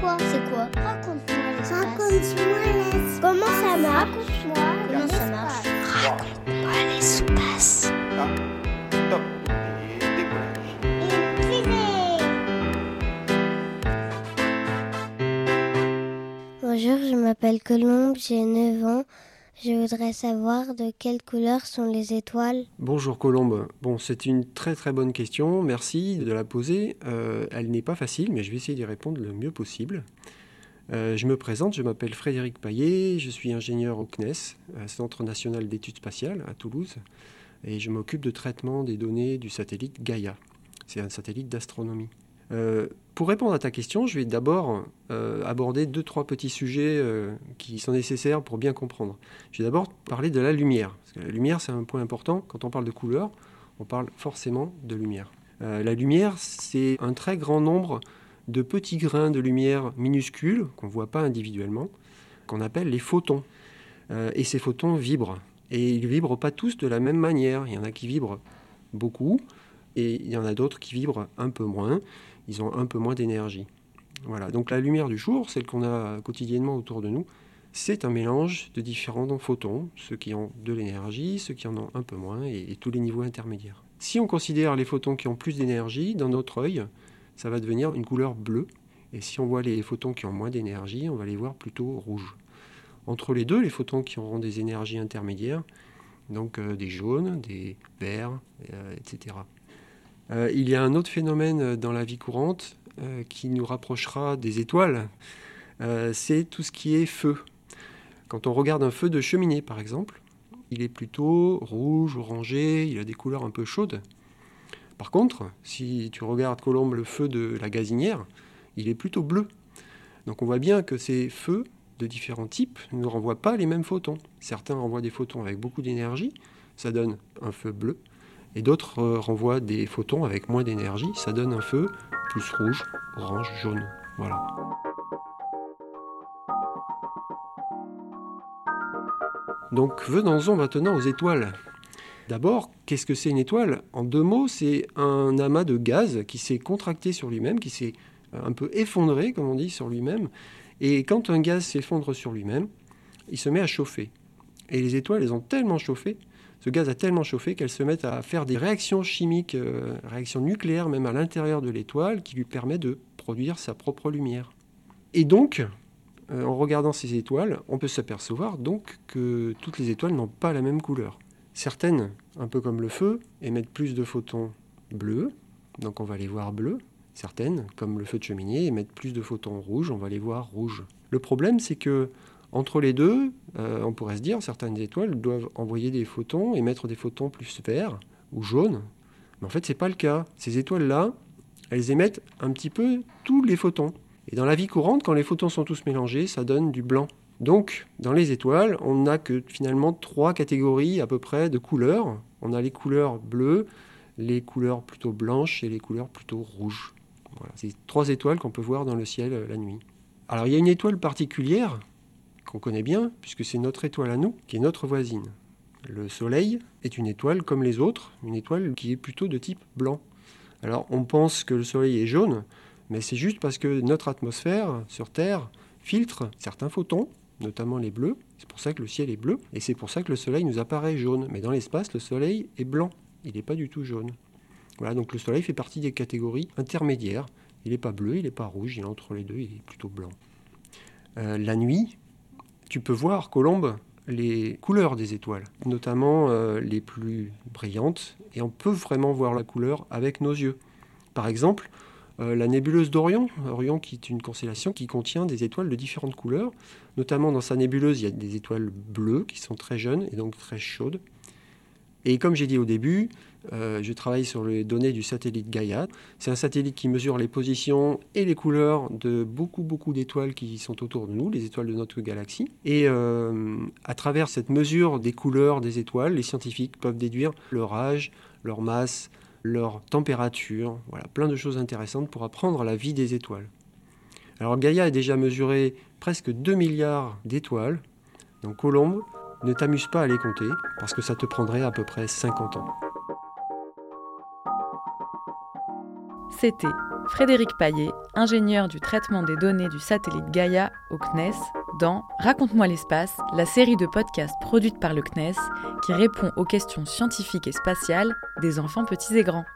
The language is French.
Pourquoi C'est quoi Raconte-moi l'espace. Raconte-moi l'espace. Comment ça marche Raconte-moi comment ça marche. Raconte-moi l'espace. Top. Bonjour, je m'appelle Colombe, j'ai 9 ans. Je voudrais savoir de quelle couleur sont les étoiles. Bonjour Colombe. Bon, c'est une très très bonne question. Merci de la poser. Euh, elle n'est pas facile, mais je vais essayer d'y répondre le mieux possible. Euh, je me présente, je m'appelle Frédéric Paillet, je suis ingénieur au CNES, euh, Centre national d'études spatiales à Toulouse, et je m'occupe de traitement des données du satellite Gaia. C'est un satellite d'astronomie. Euh, pour répondre à ta question, je vais d'abord euh, aborder deux, trois petits sujets euh, qui sont nécessaires pour bien comprendre. Je vais d'abord parler de la lumière. La lumière, c'est un point important. Quand on parle de couleur, on parle forcément de lumière. La lumière, c'est un très grand nombre de petits grains de lumière minuscules qu'on ne voit pas individuellement, qu'on appelle les photons. Et ces photons vibrent. Et ils vibrent pas tous de la même manière. Il y en a qui vibrent beaucoup, et il y en a d'autres qui vibrent un peu moins. Ils ont un peu moins d'énergie. Voilà. Donc la lumière du jour, celle qu'on a quotidiennement autour de nous, c'est un mélange de différents photons, ceux qui ont de l'énergie, ceux qui en ont un peu moins, et, tous les niveaux intermédiaires. Si on considère les photons qui ont plus d'énergie, dans notre œil, ça va devenir une couleur bleue. Et si on voit les photons qui ont moins d'énergie, on va les voir plutôt rouges. Entre les deux, les photons qui auront des énergies intermédiaires, donc euh, des jaunes, des verts, euh, etc. Euh, il y a un autre phénomène dans la vie courante euh, qui nous rapprochera des étoiles, Euh, c'est tout ce qui est feu. Quand on regarde un feu de cheminée, par exemple, il est plutôt rouge, orangé, il a des couleurs un peu chaudes. Par contre, si tu regardes Colombe le feu de la gazinière, il est plutôt bleu. Donc on voit bien que ces feux de différents types ne renvoient pas les mêmes photons. Certains renvoient des photons avec beaucoup d'énergie, ça donne un feu bleu, et d'autres euh, renvoient des photons avec moins d'énergie, ça donne un feu plus rouge, orange, jaune. Voilà. Donc venons-en maintenant aux étoiles. D'abord, qu'est-ce que c'est une étoile? En deux mots, c'est un amas de gaz qui s'est contracté sur lui-même, qui s'est un peu effondré, comme on dit, sur lui-même. Et quand un gaz s'effondre sur lui-même, il se met à chauffer. Et les étoiles, elles ont tellement chauffé, ce gaz a tellement chauffé qu'elles se mettent à faire des réactions chimiques, euh, réactions nucléaires même à l'intérieur de l'étoile, qui lui permet de produire sa propre lumière. Et donc, euh, en regardant ces étoiles, on peut s'apercevoir donc que toutes les étoiles n'ont pas la même couleur. Certaines, un peu comme le feu, émettent plus de photons bleus, donc on va les voir bleus. Certaines, comme le feu de cheminée, émettent plus de photons rouges, on va les voir rouges. Le problème, c'est que entre les deux, euh, on pourrait se dire certaines étoiles doivent envoyer des photons, émettre des photons plus verts ou jaunes. Mais en fait, c'est pas le cas. Ces étoiles-là, elles émettent un petit peu tous les photons. Et dans la vie courante, quand les photons sont tous mélangés, ça donne du blanc. Donc, dans les étoiles, on n'a que finalement trois catégories à peu près de couleurs. On a les couleurs bleues, les couleurs plutôt blanches et les couleurs plutôt rouges. Voilà. C'est trois étoiles qu'on peut voir dans le ciel euh, la nuit. Alors, il y a une étoile particulière qu'on connaît bien, puisque c'est notre étoile à nous, qui est notre voisine. Le Soleil est une étoile comme les autres, une étoile qui est plutôt de type blanc. Alors, on pense que le Soleil est jaune, mais c'est juste parce que notre atmosphère sur Terre filtre certains photons, notamment les bleus. C'est pour ça que le ciel est bleu, et c'est pour ça que le Soleil nous apparaît jaune. Mais dans l'espace, le Soleil est blanc, il n'est pas du tout jaune. Voilà, donc le Soleil fait partie des catégories intermédiaires. Il n'est pas bleu, il n'est pas rouge, il est entre les deux, il est plutôt blanc. Euh, la nuit, tu peux voir, Colombe, les couleurs des étoiles, notamment euh, les plus brillantes, et on peut vraiment voir la couleur avec nos yeux. Par exemple, euh, la nébuleuse d'Orion, Orion qui est une constellation qui contient des étoiles de différentes couleurs, notamment dans sa nébuleuse, il y a des étoiles bleues qui sont très jeunes et donc très chaudes. Et comme j'ai dit au début, euh, je travaille sur les données du satellite Gaia. C'est un satellite qui mesure les positions et les couleurs de beaucoup, beaucoup d'étoiles qui sont autour de nous, les étoiles de notre galaxie. Et euh, à travers cette mesure des couleurs des étoiles, les scientifiques peuvent déduire leur âge, leur masse, leur température, voilà, plein de choses intéressantes pour apprendre la vie des étoiles. Alors Gaia a déjà mesuré presque 2 milliards d'étoiles. Donc Colombe, ne t'amuse pas à les compter, parce que ça te prendrait à peu près 50 ans. C'était Frédéric Paillet, ingénieur du traitement des données du satellite Gaia au CNES, dans Raconte-moi l'espace, la série de podcasts produite par le CNES qui répond aux questions scientifiques et spatiales des enfants petits et grands.